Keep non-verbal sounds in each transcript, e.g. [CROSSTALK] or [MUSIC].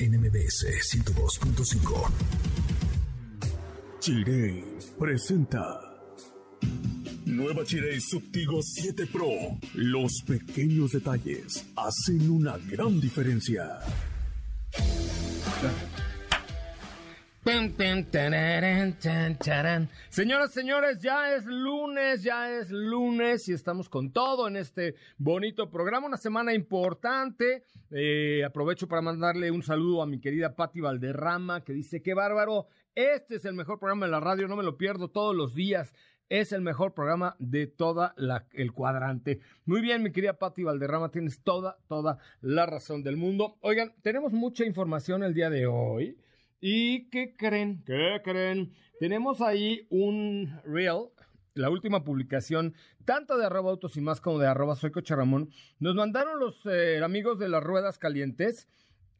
NMBS 102.5. Chirey presenta. Nueva Chirey Subtigo 7 Pro. Los pequeños detalles hacen una gran diferencia. Señoras, señores, ya es lunes, ya es lunes y estamos con todo en este bonito programa, una semana importante. Eh, aprovecho para mandarle un saludo a mi querida Patti Valderrama que dice, qué bárbaro, este es el mejor programa de la radio, no me lo pierdo todos los días. Es el mejor programa de toda el cuadrante. Muy bien, mi querida Patti Valderrama, tienes toda, toda la razón del mundo. Oigan, tenemos mucha información el día de hoy. ¿Y qué creen? ¿Qué creen? Tenemos ahí un reel, la última publicación, tanto de arroba autos y más como de arroba soy coche Ramón. Nos mandaron los eh, amigos de las ruedas calientes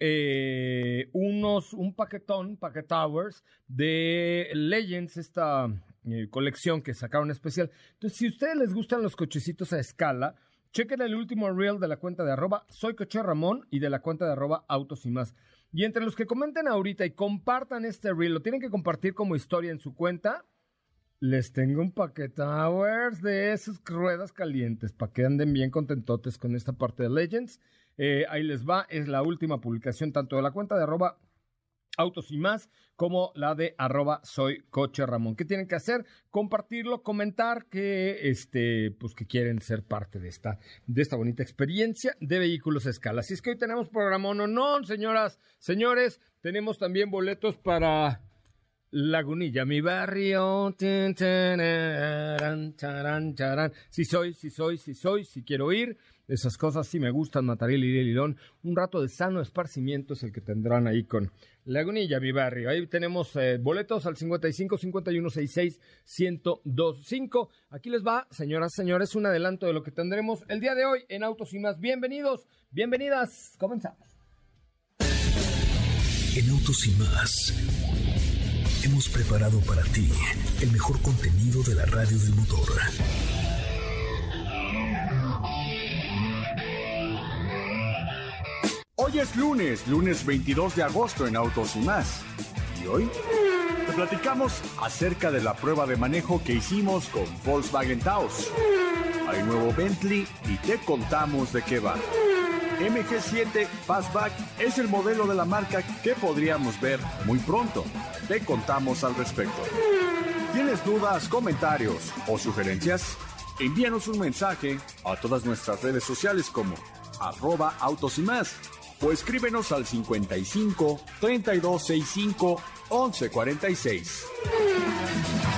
eh, unos, un paquetón, Packet Towers, de Legends, esta eh, colección que sacaron especial. Entonces, si ustedes les gustan los cochecitos a escala, chequen el último reel de la cuenta de arroba soy coche Ramón y de la cuenta de arroba autos y más. Y entre los que comenten ahorita y compartan este reel, lo tienen que compartir como historia en su cuenta. Les tengo un paquete de esas ruedas calientes para que anden bien contentotes con esta parte de Legends. Eh, ahí les va, es la última publicación tanto de la cuenta de arroba autos y más, como la de arroba soy coche Ramón. ¿Qué tienen que hacer? Compartirlo, comentar que este, pues que quieren ser parte de esta, de esta bonita experiencia de vehículos a escala. Así es que hoy tenemos programa no, no, señoras, señores, tenemos también boletos para Lagunilla, mi barrio. Si soy, si soy, si soy, si quiero ir. Esas cosas sí me gustan, Matariel y Lilón. Un rato de sano esparcimiento es el que tendrán ahí con Lagunilla, mi barrio. Ahí tenemos eh, boletos al 55 51 66 1025. Aquí les va, señoras, señores, un adelanto de lo que tendremos el día de hoy en Autos y más. Bienvenidos, bienvenidas. Comenzamos. En Autos y más hemos preparado para ti el mejor contenido de la radio del motor. Hoy es lunes, lunes 22 de agosto en Autos y más. ¿Y hoy? Te platicamos acerca de la prueba de manejo que hicimos con Volkswagen Taos. Hay nuevo Bentley y te contamos de qué va. MG7 Fastback es el modelo de la marca que podríamos ver muy pronto. Te contamos al respecto. ¿Tienes dudas, comentarios o sugerencias? Envíanos un mensaje a todas nuestras redes sociales como arroba autos y más o escríbenos al 55 3265 1146.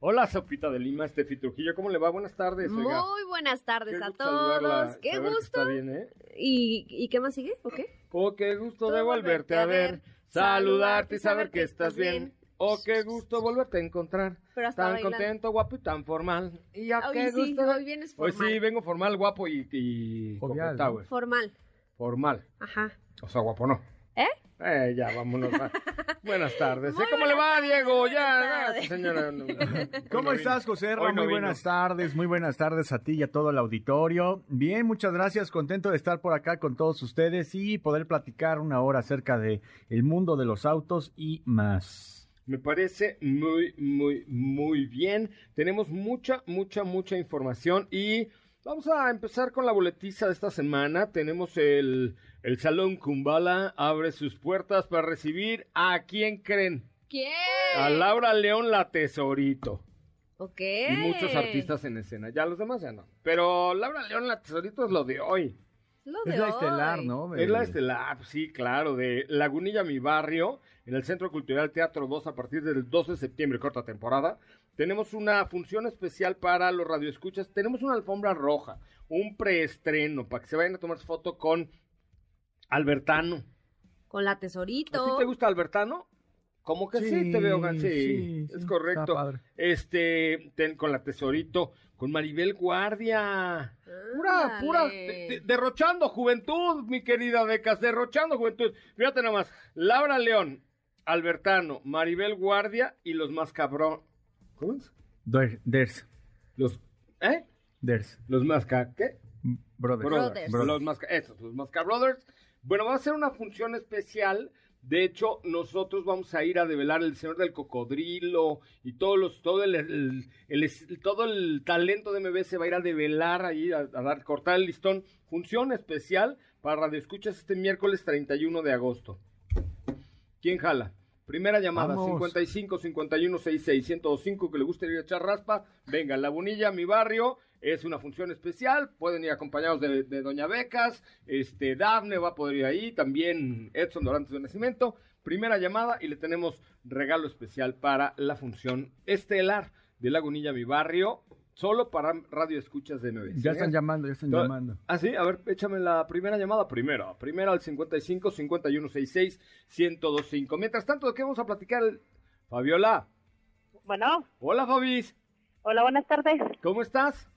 Hola, Sopita de Lima, Estefi Trujillo, ¿cómo le va? Buenas tardes. oiga. Muy buenas tardes Qué a gusto saludarla, todos. Qué saber que gusto. está bien, ¿eh? ¿Y, ¿Y qué más sigue? ¿O qué? Oh, qué gusto de volverte a ver, saludarte y saber que estás bien. Oh, qué gusto volverte a encontrar. Pero hasta tan bailando. contento, guapo y tan formal. Y a Hoy qué sí, gusto. hoy vienes Hoy formal. sí, vengo formal, guapo y, y Jovial, güey. Formal. Formal. Ajá. O sea, guapo no. ¿Eh? Eh, ya, vámonos. a- [LAUGHS] Buenas tardes. Muy ¿eh? ¿Cómo le va, Diego? tardes, Ya, tardes. señora. no, no, ¿Cómo no estás. José? Hoy no muy vino. buenas tardes, muy buenas tardes a ti y a todo el auditorio. Bien, muchas gracias, contento de estar por acá con todos ustedes y poder platicar una hora acerca de el mundo de los autos y más. Me parece muy, muy, muy bien. Tenemos mucha, mucha, mucha información y vamos a empezar con la boletiza de esta semana. Tenemos el, el Salón Kumbala abre sus puertas para recibir a quién creen. ¿Quién? A Laura León la Tesorito. Ok. Y muchos artistas en escena. Ya los demás ya no. Pero Laura León la Tesorito es lo de hoy. Lo Es de la hoy. estelar, ¿no? Es la De- estelar, sí, claro, de Lagunilla, mi barrio, en el Centro Cultural Teatro 2 a partir del 12 de septiembre, corta temporada. Tenemos una función especial para los radioescuchas. Tenemos una alfombra roja, un preestreno para que se vayan a tomar foto con Albertano. Con la ¿A ti tesorito. te gusta Albertano? Como que sí, te veo, sí, sí, es correcto. Este, ten- con la tesorito, con Maribel Guardia. Pura, pura, Ándale. de- de- derrochando juventud, mi querida Becas, derrochando juventud. Fíjate nada más, Laura León, Albertano, Maribel Guardia y los más cabrón. ¿Cómo es? Der- Ders, Los, ¿eh? Ders, Los más ca, ¿qué? brothers. Brothers. Brothers. Los Masca, esos, los Masca Brothers. Bueno, va a ser una función especial. De hecho, nosotros vamos a ir a develar el Señor del Cocodrilo y todos los, todo el, el- el- todo el talento de MB se va a ir a develar ahí, a, a dar, cortar el listón. Función especial para Radio Escuchas este miércoles 31 de agosto. ¿Quién jala? Primera llamada, Vamos. 55 51 66 105 que le guste ir a echar raspa. Venga, La Bonilla, mi barrio, es una función especial. Pueden ir acompañados de, de Doña Becas, este, Dafne va a poder ir ahí, también Edson Dorantes de Nacimiento. Primera llamada y le tenemos regalo especial para la función estelar de Lagunilla, mi barrio, solo para radio escuchas de MBS. Ya están llamando, ya están llamando. Ah, sí, a ver, échame la primera llamada. Primera, primera al 55 51 66 1025. Mientras tanto, ¿de qué vamos a platicar? Fabiola. Bueno, Hola, Fabis. hola, buenas tardes. ¿Cómo estás?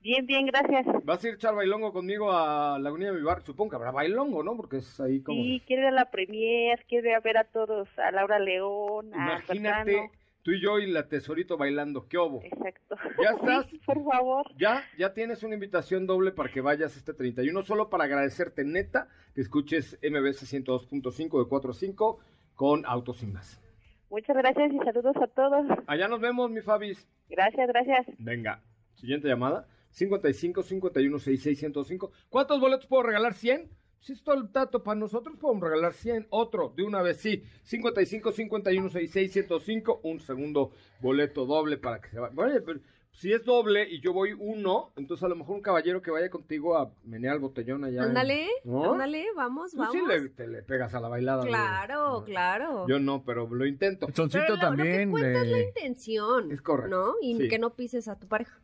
Bien, bien, gracias. ¿Vas a ir a echar bailongo conmigo a Lagunilla de mi barrio? Supongo que habrá bailongo, ¿no? Porque es ahí como... Sí, quiero ir a la premier, quiero ir a ver a todos, a Laura León, a Imagínate. Tú y yo y la tesorito bailando. ¿Qué obo? Exacto. ¿Ya [LAUGHS] estás? Sí, por favor. Ya, ya tienes una invitación doble para que vayas este 31, solo para agradecerte neta que escuches MBS 102.5 de 4 a 5 con Autos y más. Muchas gracias y saludos a todos. Allá nos vemos, mi Fabis. Gracias, gracias. Venga, siguiente llamada. 55 51 66 105. ¿Cuántos boletos puedo regalar? ¿100? Si es todo el dato para nosotros, podemos regalar 100. Otro, de una vez, sí. 55 51 66 105. Un segundo boleto doble para que se vaya. Oye, pero si es doble y yo voy uno, entonces a lo mejor un caballero que vaya contigo a menear el botellón allá. Ándale, ¿No? ándale, vamos, Tú vamos. sí le, te le pegas a la bailada. Claro, claro. Yo no, pero lo intento. Soncito Pero lo- también. Lo que cuenta es la intención. Es correcto, ¿No? Y sí. que no pises a tu pareja.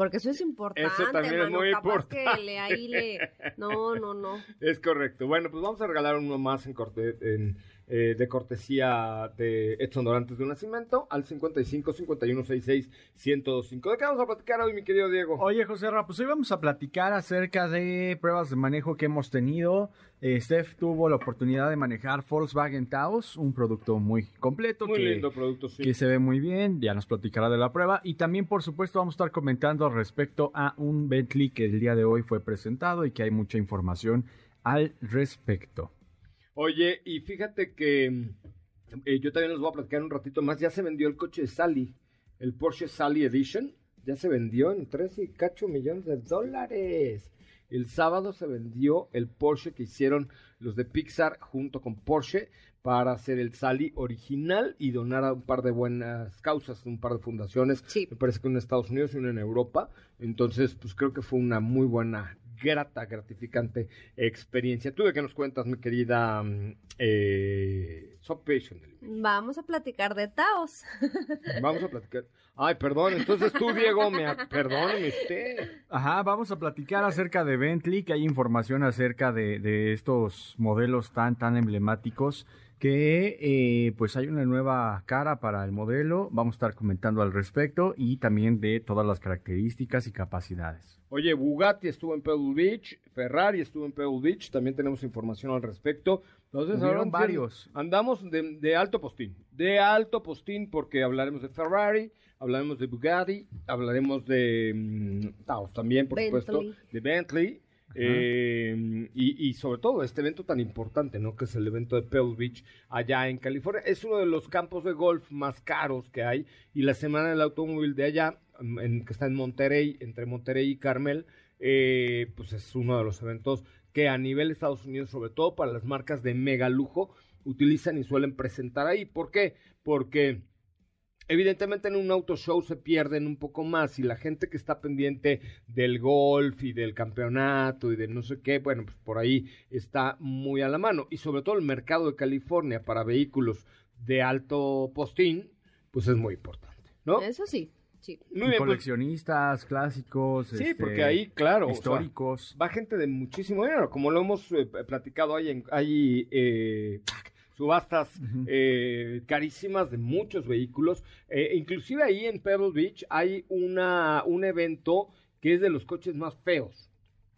Porque eso es importante, Eso también es muy importante. que le, ahí le... No, no, no. [LAUGHS] Es correcto. Bueno, pues vamos a regalar uno más en corte, en, eh, de cortesía de Edson Dorantes de un Nacimiento al 55 51 66 1025. ¿De qué vamos a platicar hoy, mi querido Diego? Oye, José Ra, pues hoy vamos a platicar acerca de pruebas de manejo que hemos tenido. Eh, Steph tuvo la oportunidad de manejar Volkswagen Taos, un producto muy completo Muy que, lindo producto, sí. que se ve muy bien. Ya nos platicará de la prueba. Y también, por supuesto, vamos a estar comentando respecto a un Bentley que el día de hoy fue presentado y que hay mucha información al respecto. Oye, y fíjate que mm, eh, yo también les voy a platicar un ratito más. Ya se vendió el coche de Sally, el Porsche Sally Edition. Ya se vendió en 13 y cacho millones de dólares. El sábado se vendió el Porsche que hicieron los de Pixar junto con Porsche para hacer el Sally original y donar a un par de buenas causas, un par de fundaciones. Sí. Me parece que una en Estados Unidos y una en Europa. Entonces, pues creo que fue una muy buena, grata, gratificante experiencia. ¿Tú de qué nos cuentas, mi querida mm, eh? Vamos a platicar de Taos. [LAUGHS] Vamos a platicar. Ay, perdón, entonces tú, Diego, me... a- Perdóneme usted. Ajá, vamos a platicar acerca de Bentley, que hay información acerca de, de estos modelos tan, tan emblemáticos, que eh, pues hay una nueva cara para el modelo, vamos a estar comentando al respecto y también de todas las características y capacidades. Oye, Bugatti estuvo en Pebble Beach, Ferrari estuvo en Pebble Beach, también tenemos información al respecto. Entonces, Hubieron ahora varios. Andamos de, de alto postín, de alto postín porque hablaremos de Ferrari, hablaremos de Bugatti, hablaremos de mm, Taos también, por supuesto, de Bentley. Y, y sobre todo este evento tan importante, ¿no? Que es el evento de Pebble Beach allá en California. Es uno de los campos de golf más caros que hay y la semana del automóvil de allá, mm, en- que está en Monterrey, entre Monterrey y Carmel, eh, pues es uno de los eventos que a nivel de Estados Unidos, sobre todo para las marcas de mega lujo, utilizan y suelen presentar ahí. ¿Por qué? Porque evidentemente en un auto show se pierden un poco más y la gente que está pendiente del golf y del campeonato y de no sé qué, bueno, pues por ahí está muy a la mano. Y sobre todo el mercado de California para vehículos de alto postín, pues es muy importante, ¿no? Eso sí, sí. Muy bien, pues, coleccionistas, clásicos. sí, este, porque ahí, claro, o sea, históricos. va gente de muchísimo dinero, como lo hemos eh, platicado, hay, en- hay eh, subastas eh, carísimas de muchos vehículos, eh, inclusive ahí en Pebble Beach hay una, un evento que es de los coches más feos.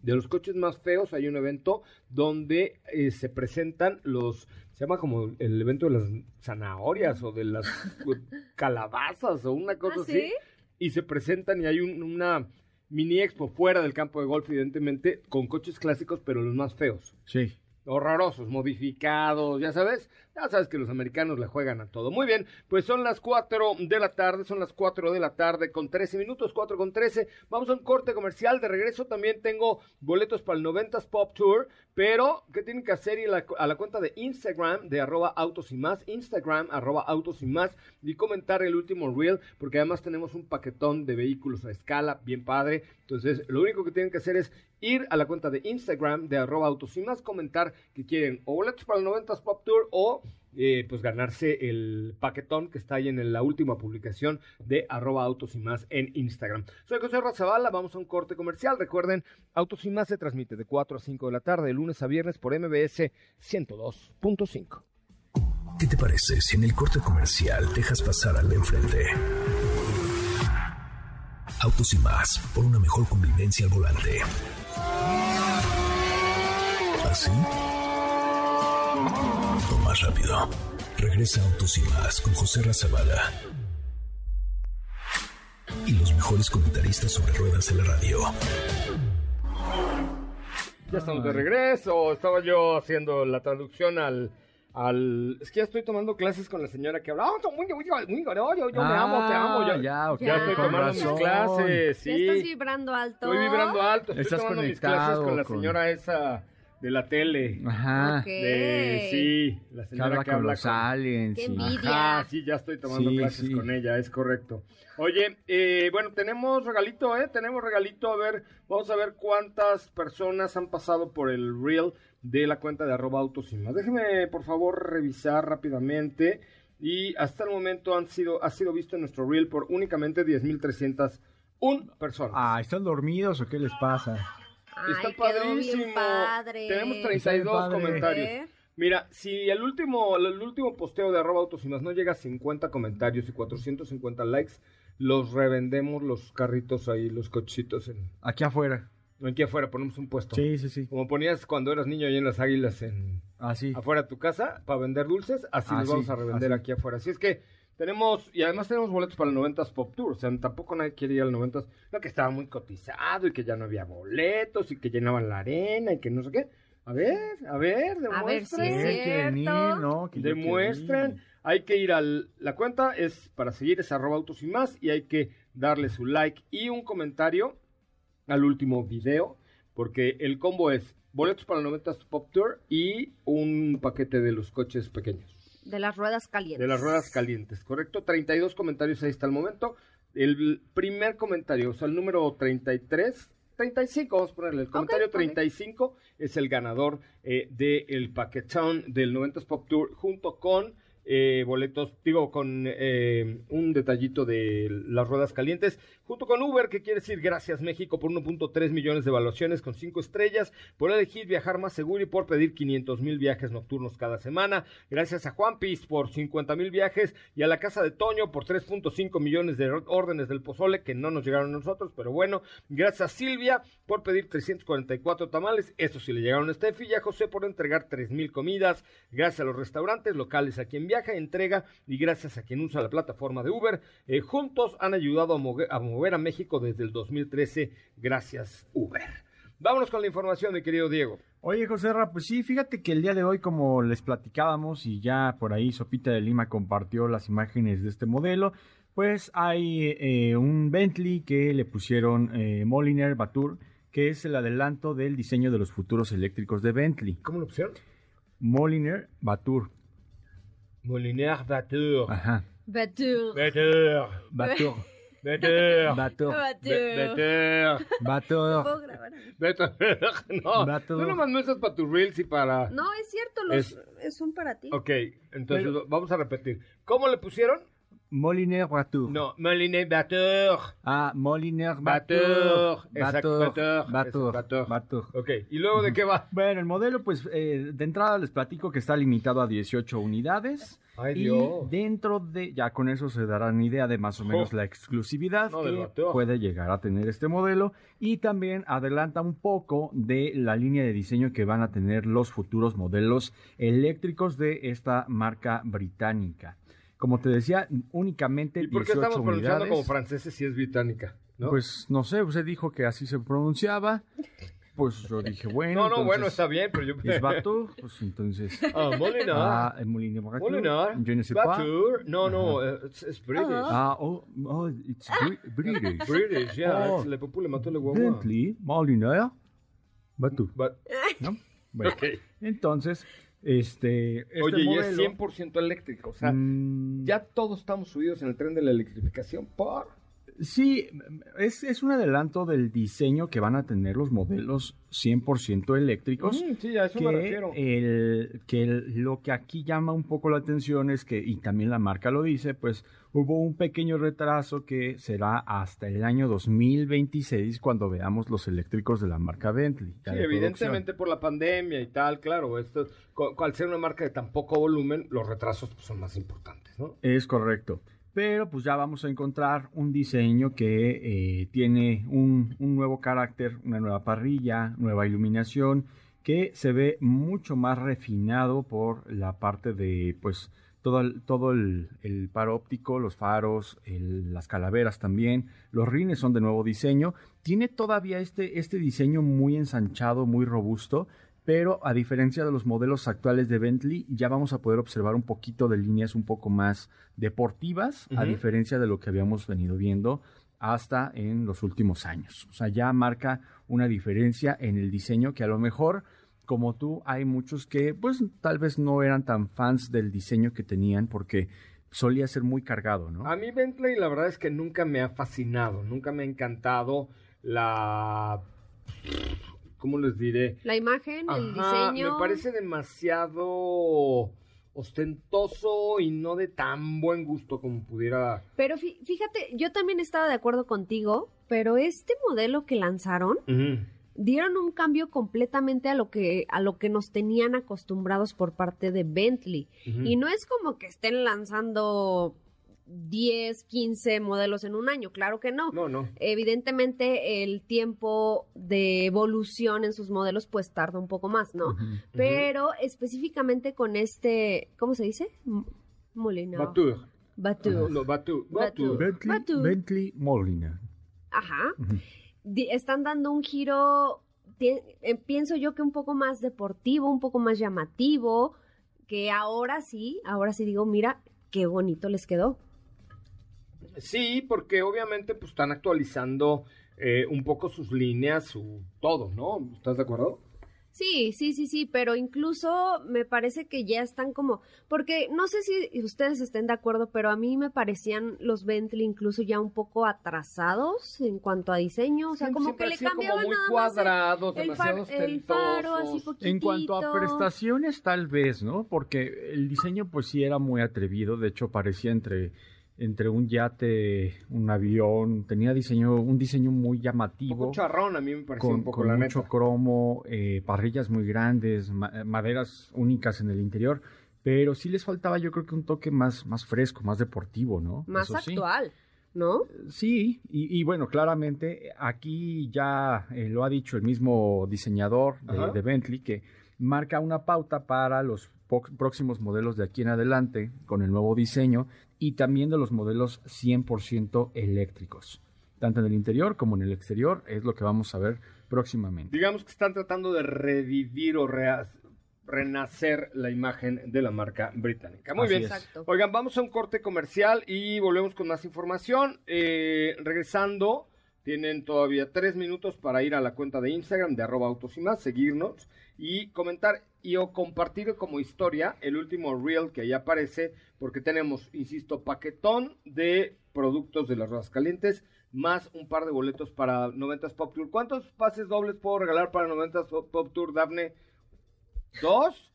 De los coches más feos hay un evento donde eh, se presentan los, se llama como el evento de las zanahorias o de las [LAUGHS] calabazas o una cosa ¿Ah, así sí? y se presentan y hay un- una mini expo fuera del campo de golf, evidentemente, con coches clásicos, pero los más feos. Sí. Horrorosos, modificados, ya sabes. Ya sabes que los americanos le juegan a todo. Muy bien, pues son las 4 de la tarde, son las 4 de la tarde con 13 minutos, 4 con 13. Vamos a un corte comercial. De regreso también tengo boletos para el 90s Pop Tour, pero ¿qué tienen que hacer? La, a la cuenta de Instagram de arroba autos y más, Instagram arroba autos y más, y comentar el último reel, porque además tenemos un paquetón de vehículos a escala, bien padre. Entonces, lo único que tienen que hacer es ir a la cuenta de Instagram de arroba más, comentar que quieren o boletos para el 90s Pop Tour o eh, pues ganarse el paquetón que está ahí en la última publicación de arroba autos y más en Instagram. Soy José Razabala, vamos a un corte comercial. Recuerden, Autos y más se transmite de 4 a 5 de la tarde, de lunes a viernes por MBS 102.5. ¿Qué te parece si en el corte comercial dejas pasar al de enfrente? Autos y más, por una mejor convivencia al volante. ¿Así? O más rápido. Regresa Autos y más con José Razabala. Y los mejores comentaristas sobre ruedas de la radio. Ya estamos de regreso. Estaba yo haciendo la traducción al. Al... Es que ya estoy tomando clases con la señora que habla. "Ah, muy, muy, muy, yo, me amo, te amo. Yo, Ah, ya, ok, ya estoy con tomando mis razón. clases. Ya Sí. estás vibrando alto. Estoy vibrando alto. Estoy Estás tomando mis clases conectado con la con- señora esa de la tele. Ajá. Ok. De, sí, la señora habla que con habla los con... aliens. Qué envidia. Ajá, sí, ya estoy tomando Sí, clases sí. con ella, es correcto. Oye, eh, bueno, tenemos regalito, ¿eh? Tenemos regalito. A ver, vamos a ver cuántas personas han pasado por el reel de la cuenta de arroba autos y más. Déjeme, por favor, revisar rápidamente. Y hasta el momento han sido, ha sido visto en nuestro reel por únicamente 10.301 personas. Ah, ¿están dormidos o qué les pasa? Ay, Está padrísimo. padre. Tenemos Está 32 padre. comentarios. ¿Eh? Mira, si el último, el último posteo de arroba autos y más no llega a 50 comentarios y 450 likes, los revendemos los carritos ahí, los cochitos en, Aquí afuera. Aquí afuera, ponemos un puesto. Sí, sí, sí. Como ponías cuando eras niño ahí en las águilas en Así. afuera de tu casa para vender dulces, así los Así, vamos a revender así. aquí afuera. Así es que tenemos, y además tenemos boletos para el 90s Pop Tour, o sea, tampoco nadie quiere ir al 90s, no que estaba muy cotizado y que ya no había boletos y que llenaban la arena y que no sé qué. A ver, a ver, A ver si demuestren. quiero Demuestren. Hay que ir a la cuenta, es para seguir, es arroba autos y más, y hay que darle su like y un comentario al último video, porque el combo es boletos para el 90 Pop Tour y un paquete de los coches pequeños, De las ruedas calientes. de las ruedas calientes, ¿correcto? 32 comentarios ahí hasta el momento. El primer comentario, o sea, el número 33, 35, vamos a ponerle, el comentario ok. 35 es el ganador eh, del paquetón del 90s Pop Tour junto con eh, boletos, digo, con eh, un detallito de las ruedas calientes, junto con Uber, que quiere decir gracias México por 1.3 millones de evaluaciones con 5 estrellas, por elegir viajar más seguro y por pedir 500 mil viajes nocturnos cada semana. Gracias a Juan Piz por 50 mil viajes y a la Casa de Toño por 3.5 millones de órdenes del pozole que no nos llegaron a nosotros, pero bueno. Gracias a Silvia por pedir 344 tamales, eso sí le llegaron a Steffi y a José por entregar 3 mil comidas. Gracias a los restaurantes locales a quien viaja, entrega y gracias a quien usa la plataforma de Uber. eh, juntos han ayudado a mover, a mover a México desde el 2013. Gracias, Uber. Vámonos con la información, mi querido Diego. Oye, José Ra, pues sí, fíjate que el día de hoy, como les platicábamos y ya por ahí Sopita de Lima compartió las imágenes de este modelo, pues hay eh, un Bentley que le pusieron eh, Moliner Batur, que es el adelanto del diseño de los futuros eléctricos de Bentley. ¿Cómo lo pusieron? Moliner Batur. Moliner Batur. Ajá. Batur. Batur. Batur. [LAUGHS] Batur. Batur. Batur. Batur. ¿Puedo grabar? Batur. [LAUGHS] No, Batur. tú nomás no usas para tus reels y para... No, es cierto, los, es... son para ti. Ok, entonces vamos a repetir. ¿Cómo le pusieron? Moliner Batur. No, Moliner Batur. Ah, Moliner Batur. Batur. Exacto, Batur. Batur. Batur. Batur. Batur. Ok, ¿y luego de qué va? Bueno, el modelo, pues eh, de entrada les platico que está limitado a 18 unidades. Ay, y Dios. dentro de, ya con eso se darán idea de más o menos Oh. la exclusividad No, que puede llegar a tener este modelo. Y también adelanta un poco de la línea de diseño que van a tener los futuros modelos eléctricos de esta marca británica. Como te decía, únicamente ¿Y por qué 18 estamos pronunciando unidades. como franceses si es británica? ¿no? Pues no sé, usted dijo que así se pronunciaba. Pues yo dije, [LAUGHS] bueno. no, no, bueno, entonces, está bien, pero yo... ¿Es [LAUGHS] Batur? Pues entonces. Ah, Molinar. Ah. Molinar. Je ne sais pas. Batur. No, no, es, es British. Ah, oh, oh, it's Bri- British. British, yeah. Oh. Le Peuple mató le guagua. Bentley, Moliner, Batur. But- ¿No? Bueno, ok. entonces, este. este Oye, y modelo, es 100% eléctrico. O sea, mm, ya todos estamos subidos en el tren de la electrificación por... Sí, es, es un adelanto del diseño que van a tener los modelos 100% eléctricos. Mm, sí, a eso me que, refiero. el, que el- lo que aquí llama un poco la atención es que, y también la marca lo dice, pues hubo un pequeño retraso que será hasta el año 2026 cuando veamos los eléctricos de la marca Bentley. Sí, de evidentemente por la pandemia y tal, claro, esto, al ser una marca de tan poco volumen, los retrasos pues, son más importantes, ¿no? Es correcto. Pero pues ya vamos a encontrar un diseño que eh, tiene un, un nuevo carácter, una nueva parrilla, nueva iluminación, que se ve mucho más refinado por la parte de pues todo el, todo el, el paro óptico, los faros, el- las calaveras también, los rines son de nuevo diseño. Tiene todavía este, este diseño muy ensanchado, muy robusto, pero a diferencia de los modelos actuales de Bentley, ya vamos a poder observar un poquito de líneas un poco más deportivas, a diferencia de lo que habíamos venido viendo hasta en los últimos años. O sea, ya marca una diferencia en el diseño que a lo mejor, como tú, hay muchos que pues tal vez no eran tan fans del diseño que tenían porque solía ser muy cargado, ¿no? A mí Bentley la verdad es que nunca me ha fascinado, nunca me ha encantado la... ¿Cómo les diré? La imagen, el diseño. Me parece demasiado ostentoso y no de tan buen gusto como pudiera... Pero fí- fíjate, yo también estaba de acuerdo contigo, pero este modelo que lanzaron dieron un cambio completamente a lo que a lo que nos tenían acostumbrados por parte de Bentley. Y no es como que estén lanzando 10, 15 modelos en un año, claro que no. No, no. Evidentemente el tiempo de evolución en sus modelos pues tarda un poco más, ¿no? Pero específicamente con este, ¿cómo se dice? Molina. Batur. Batur. No, Batur. Batur. Batur. Bentley, Batur. Bentley Molina. Ajá. Están dando un giro, eh, pienso yo que un poco más deportivo, un poco más llamativo, que ahora sí, ahora sí digo, mira, qué bonito les quedó. Sí, porque obviamente pues están actualizando eh, un poco sus líneas, su todo, ¿no? ¿Estás de acuerdo? Sí, sí, sí, sí, pero incluso me parece que ya están como, porque no sé si ustedes estén de acuerdo, pero a mí me parecían los Bentley incluso ya un poco atrasados en cuanto a diseño, o sea, como que le cambiaban muy nada cuadrados, más el, el, far, el faro así poquitito. En cuanto a prestaciones, tal vez, ¿no? Porque el diseño pues sí era muy atrevido, de hecho parecía entre entre un yate, un avión, tenía diseño, un diseño muy llamativo. Un charrón, a mí me pareció con, un poco con la mucho neta. cromo, eh, parrillas muy grandes, ma- maderas únicas en el interior, pero sí les faltaba yo creo que un toque más, más fresco, más deportivo, ¿no? Más Eso sí. actual, ¿no? Sí, y, y bueno, claramente aquí ya eh, lo ha dicho el mismo diseñador de, de Bentley que marca una pauta para los próximos modelos de aquí en adelante con el nuevo diseño y también de los modelos 100% eléctricos. Tanto en el interior como en el exterior es lo que vamos a ver próximamente. Digamos que están tratando de revivir o renacer la imagen de la marca británica. Muy Así bien. Exacto. Oigan, vamos a un corte comercial y volvemos con más información. Eh, regresando, tienen todavía tres minutos para ir a la cuenta de Instagram de arroba autos y más, seguirnos y comentar y o compartir como historia el último reel que ahí aparece, porque tenemos, insisto, paquetón de productos de las ruedas calientes, más un par de boletos para 90s Pop Tour. ¿Cuántos pases dobles puedo regalar para 90s Pop- Pop Tour, Dafne? ¿Dos?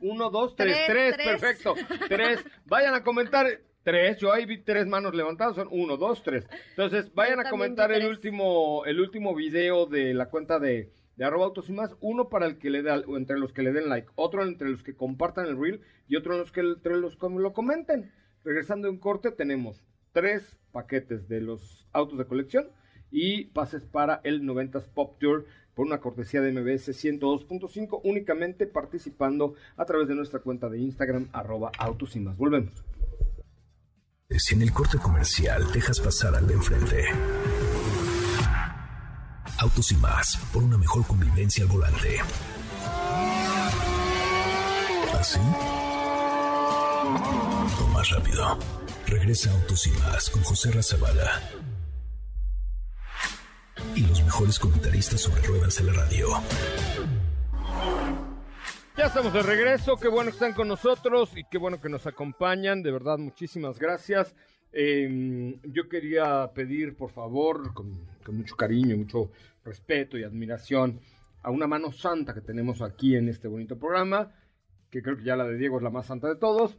Uno, dos, tres, tres, Tres, perfecto. Tres. Vayan a comentar. Tres, yo ahí vi tres manos levantadas, son uno, dos, tres. Entonces, vayan a comentar el último, el último video de la cuenta de, de arroba autos y más. Uno para el que le da, o entre los que le den like, otro entre los que compartan el reel y otro en los que entre los que lo comenten. Regresando en corte, tenemos tres paquetes de los autos de colección y pases para el 90s Pop Tour por una cortesía de MBS 102.5 únicamente participando a través de nuestra cuenta de Instagram arroba autos y más. Volvemos. Si en el corte comercial dejas pasar al de enfrente. Autos y más, por una mejor convivencia al volante. ¿Así? O más rápido. Regresa Autos y más con José Razabala. Y los mejores comentaristas sobre ruedas en la radio. Ya estamos de regreso, qué bueno que están con nosotros y qué bueno que nos acompañan, de verdad muchísimas gracias. Eh, yo quería pedir, por favor, con mucho cariño, mucho respeto y admiración, a una mano santa que tenemos aquí en este bonito programa, que creo que ya la de Diego es la más santa de todos,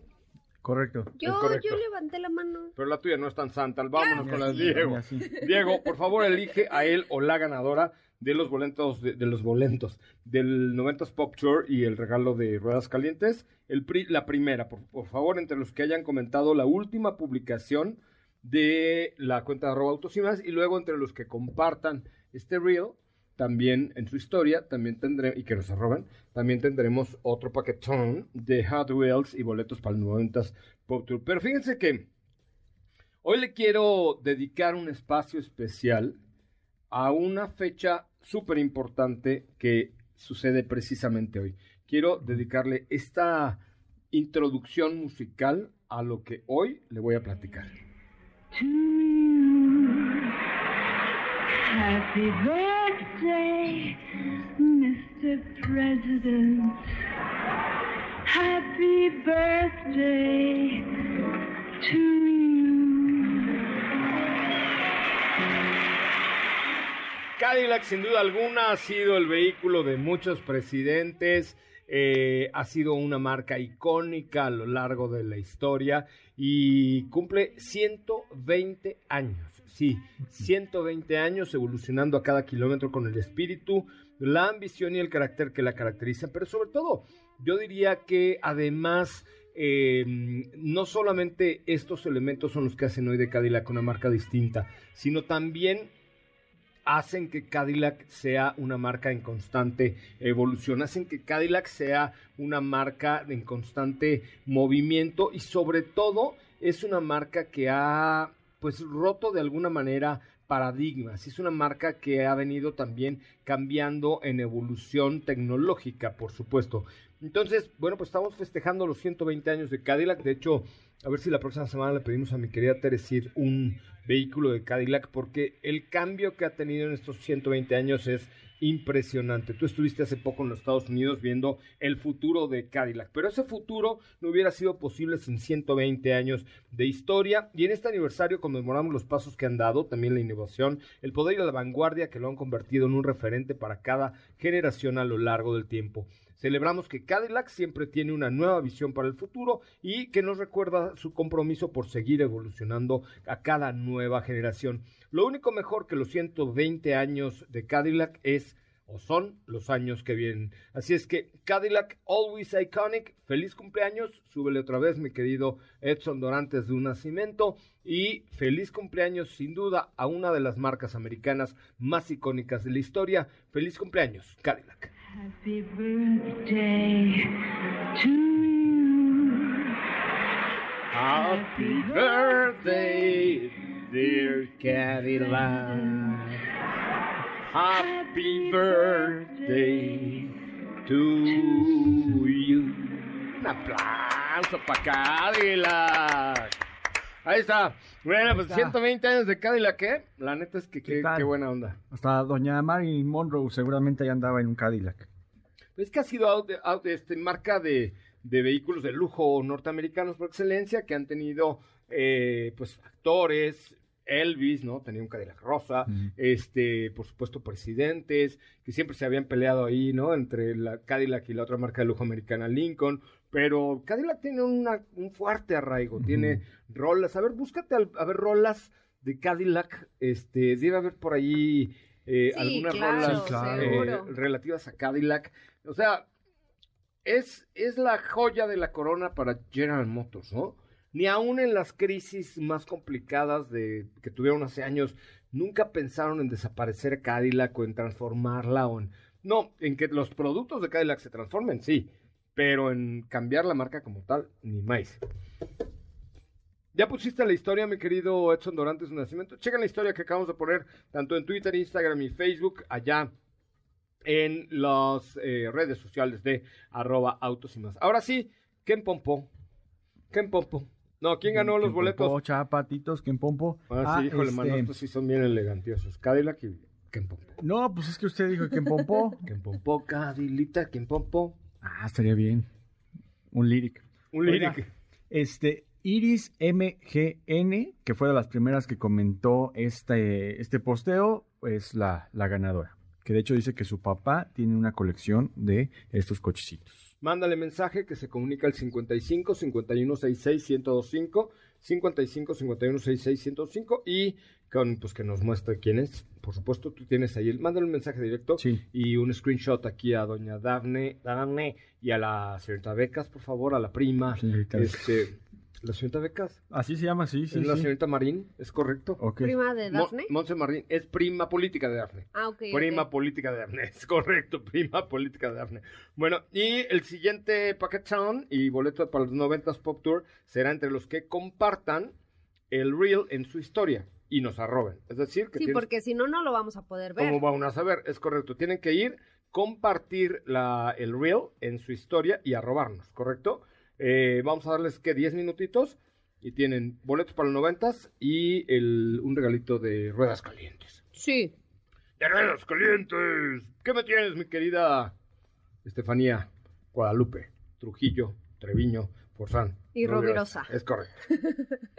Correcto. Yo, correcto. yo levanté la mano. pero la tuya no es tan santa. Vámonos con la de Diego. [LAUGHS] Diego, por favor, elige a él o la ganadora de los boletos, de, de los boletos, del 90s Pop Tour y el regalo de Ruedas Calientes. El pri- la primera, por, por favor, entre los que hayan comentado la última publicación de la cuenta de arroba autos y más, y luego entre los que compartan este reel, también en su historia, también tendremos, y que nos arroben, también tendremos otro paquetón de Hot Wheels y boletos para el 90s Pop Tour. Pero fíjense que Hoy le quiero dedicar un espacio especial a una fecha súper importante que sucede precisamente hoy. Quiero dedicarle esta introducción musical a lo que hoy le voy a platicar. To. Happy birthday, Mr. President. Happy birthday to you. Cadillac, sin duda alguna, ha sido el vehículo de muchos presidentes, eh, ha sido una marca icónica a lo largo de la historia y cumple 120 años. Sí, 120 años evolucionando a cada kilómetro con el espíritu, la ambición y el carácter que la caracteriza, pero sobre todo, yo diría que además eh, no solamente estos elementos son los que hacen hoy de Cadillac una marca distinta, sino también hacen que Cadillac sea una marca en constante evolución, hacen que Cadillac sea una marca en constante movimiento y sobre todo es una marca que ha pues roto de alguna manera paradigmas, es una marca que ha venido también cambiando en evolución tecnológica, por supuesto. Entonces, bueno, pues estamos festejando los 120 años de Cadillac, de hecho, a ver si la próxima semana le pedimos a mi querida Teresir un vehículo de Cadillac, porque el cambio que ha tenido en estos 120 años es impresionante. Tú estuviste hace poco en los Estados Unidos viendo el futuro de Cadillac, pero ese futuro no hubiera sido posible sin 120 años de historia y en este aniversario conmemoramos los pasos que han dado, también la innovación, el poder y la vanguardia que lo han convertido en un referente para cada generación a lo largo del tiempo. Celebramos que Cadillac siempre tiene una nueva visión para el futuro y que nos recuerda su compromiso por seguir evolucionando a cada nueva generación. Lo único mejor que los 120 años de Cadillac es o son los años que vienen. Así es que Cadillac Always Iconic, feliz cumpleaños, súbele otra vez mi querido Edson Dorantes de un nacimiento y feliz cumpleaños sin duda a una de las marcas americanas más icónicas de la historia. Feliz cumpleaños, Cadillac. Happy birthday to you. Happy birthday, dear Cadillac. Happy birthday to you. Un aplauso para Cadillac. Ahí está. Bueno, pues está. 120 años de Cadillac, ¿eh? La neta es que ¿Qué qué, qué buena onda. Hasta doña Marilyn Monroe seguramente ya andaba en un Cadillac. Es que ha sido out- out- este, marca de, de vehículos de lujo norteamericanos por excelencia que han tenido eh, pues actores, Elvis, ¿no? Tenía un Cadillac rosa, este, por supuesto presidentes, que siempre se habían peleado ahí, ¿no? Entre la Cadillac y la otra marca de lujo americana, Lincoln. Pero Cadillac tiene una- un fuerte arraigo, tiene rolas. A ver, búscate al- a ver rolas de Cadillac, este, debe haber por ahí eh, Sí, algunas claro, rolas Sí, claro. eh, relativas a Cadillac. O sea, es, es la joya de la corona para General Motors, ¿no? Ni aún en las crisis más complicadas de, que tuvieron hace años, nunca pensaron en desaparecer Cadillac o en transformarla o en... No, en que los productos de Cadillac se transformen, sí, pero en cambiar la marca como tal, ni más. Ya pusiste la historia, mi querido Edson Dorantes de Nacimiento. Chequen la historia que acabamos de poner tanto en Twitter, Instagram y Facebook, allá en las eh, redes sociales de arroba autos y más. Ahora sí, ¿quién pompó? ¿Quién pompó? No, ¿quién ganó los ¿Quién boletos? Pompo, chapatitos, ¿quién pompo? Ah, sí, híjole, este, mano, estos sí son bien elegantiosos. Cadillac y ¿quién pompó? No, pues es que usted dijo quién pompo. [LAUGHS] ¿Quién pompó? Cadilita, ¿quién pompó? Ah, estaría bien. Un lyric. Un Oiga, lyric. Este, Iris MGN, que fue de las primeras que comentó este, este posteo, es la, la ganadora. Que de hecho dice que su papá tiene una colección de estos cochecitos. Mándale mensaje que se comunica al 55 51 66 1025 55 51 66 1025 y con, pues que nos muestre quién es. Por supuesto, tú tienes ahí el, mándale un mensaje directo Sí. y un screenshot aquí a doña Dafne, Dafne y a la señorita Becas, por favor, a la prima. Señorita este, la señorita Becas, Así se llama, sí, sí. es la sí. señorita Marín, ¿es correcto? Prima de Mo- Dafne. Monse Marín es prima política de Dafne. ah, ok. Prima política de Dafne, [LAUGHS] es correcto, prima política de Dafne. Bueno, y el siguiente paquetón y boleto para los 90s Pop Tour será entre los que compartan el reel en su historia y nos arroben. Es decir, que Sí, tienes- porque si no, no lo vamos a poder ver. ¿Cómo van a saber? Es correcto. Tienen que ir, compartir la, el reel en su historia y arrobarnos, ¿correcto? Eh, vamos a darles que 10 minutitos y tienen boletos para los noventas y el, un regalito de ruedas calientes. Sí. ¡De ruedas calientes! ¿Qué me tienes, mi querida Estefanía Guadalupe, Trujillo, Treviño, Forzán? Y Rovirosa. Es correcto. [LAUGHS]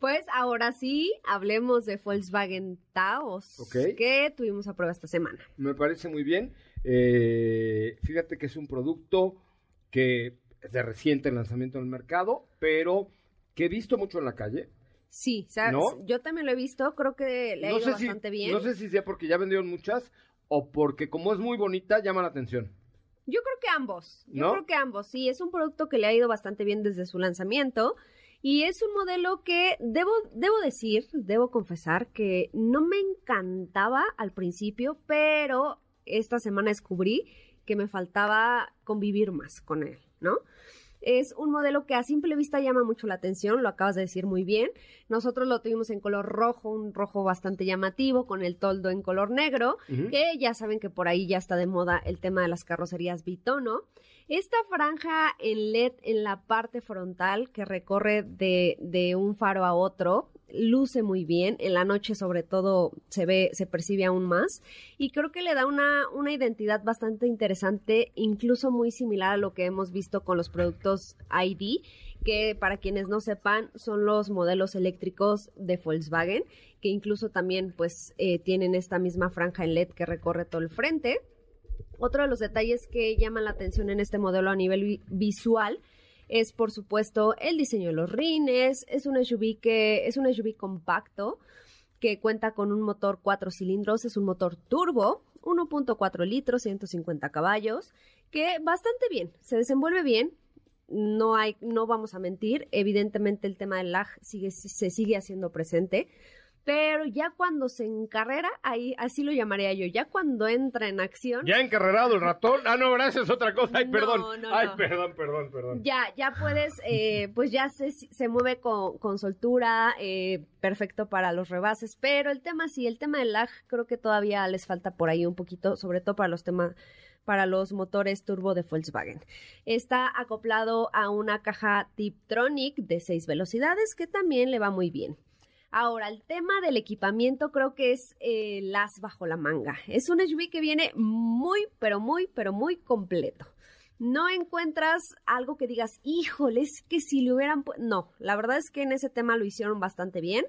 Pues ahora sí, hablemos de Volkswagen Taos, que tuvimos a prueba esta semana. Me parece muy bien. Eh, fíjate que es un producto que de reciente lanzamiento en el mercado, pero que he visto mucho en la calle. Sí, ¿sabes? ¿No? yo también lo he visto, creo que le ha ido bastante si, bien. No sé si sea porque ya vendieron muchas o porque como es muy bonita llama la atención. Yo creo que ambos. Yo ¿No? creo que ambos. Sí, es un producto que le ha ido bastante bien desde su lanzamiento. Y es un modelo que debo, debo decir, debo confesar que no me encantaba al principio, pero esta semana descubrí que me faltaba convivir más con él, ¿no? Es un modelo que a simple vista llama mucho la atención, lo acabas de decir muy bien. Nosotros lo tuvimos en color rojo, un rojo bastante llamativo, con el toldo en color negro que ya saben que por ahí ya está de moda el tema de las carrocerías bitono. Esta franja en LED en la parte frontal que recorre de, de un faro a otro luce muy bien, en la noche sobre todo se ve, se percibe aún más y creo que le da una, una identidad bastante interesante, incluso muy similar a lo que hemos visto con los productos ID, que para quienes no sepan son los modelos eléctricos de Volkswagen, que incluso también pues eh, tienen esta misma franja en LED que recorre todo el frente. Otro de los detalles que llaman la atención en este modelo a nivel vi- visual es por supuesto el diseño de los rines, es un SUV que es un SUV compacto que cuenta con un motor 4 cilindros, es un motor turbo, 1.4 litros, 150 caballos, que bastante bien, se desenvuelve bien, no hay, no vamos a mentir, evidentemente el tema del lag sigue, se sigue haciendo presente, pero ya cuando se encarrera, ahí así lo llamaría yo, ya cuando entra en acción, ¿Ya encarrerado el ratón? Ah, no, gracias, es otra cosa. Ay, No, perdón. no, Ay, no. perdón, perdón, perdón. ya, ya puedes, eh, pues ya se, se mueve con, con soltura, eh, perfecto para los rebases, pero el tema sí, el tema del lag creo que todavía les falta por ahí un poquito, sobre todo para los temas para los motores turbo de Volkswagen. Está acoplado a una caja Tiptronic de 6 velocidades que también le va muy bien. Ahora, el tema del equipamiento creo que es eh, las bajo la manga. Es un SUV que viene muy, pero muy, pero muy completo. No encuentras algo que digas, híjole, es que si le hubieran... pu-". No, la verdad es que en ese tema lo hicieron bastante bien.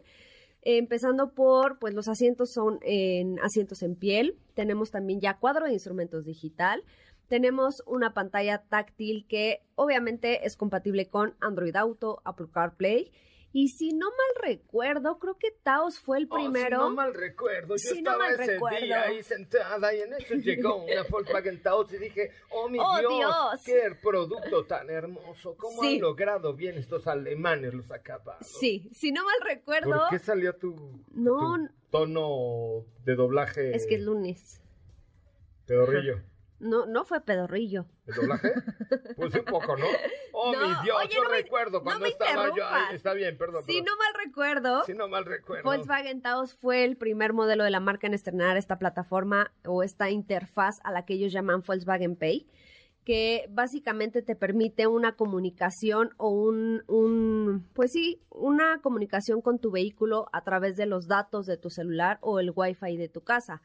Eh, empezando por, pues los asientos son en asientos en piel. Tenemos también ya cuadro de instrumentos digital. Tenemos una pantalla táctil que obviamente es compatible con Android Auto, Apple CarPlay. Y si no mal recuerdo, creo que Taos fue el Oh, primero. si no mal recuerdo, yo Si no estaba mal ese recuerdo. día ahí sentada y en eso llegó una Volkswagen Taos y dije, oh mi [LAUGHS] ¡Oh, Dios, Dios! qué producto tan hermoso, cómo Sí. han logrado bien estos alemanes los acabados. Sí, si no mal recuerdo, ¿Por qué salió tu, No. tu tono de doblaje es que es lunes. pedorrillo? No, no fue pedorrillo. ¿El doblaje? [LAUGHS] Pues un poco, ¿no? Oh, No, mi Dios, oye, yo no me- recuerdo no cuando me estaba yo. Está bien, perdón. Si perdón. no mal recuerdo, Si no mal recuerdo. Volkswagen Taos fue el primer modelo de la marca en estrenar esta plataforma o esta interfaz a la que ellos llaman Volkswagen Pay, que básicamente te permite una comunicación o un, un, pues sí, una comunicación con tu vehículo a través de los datos de tu celular o el Wi-Fi de tu casa.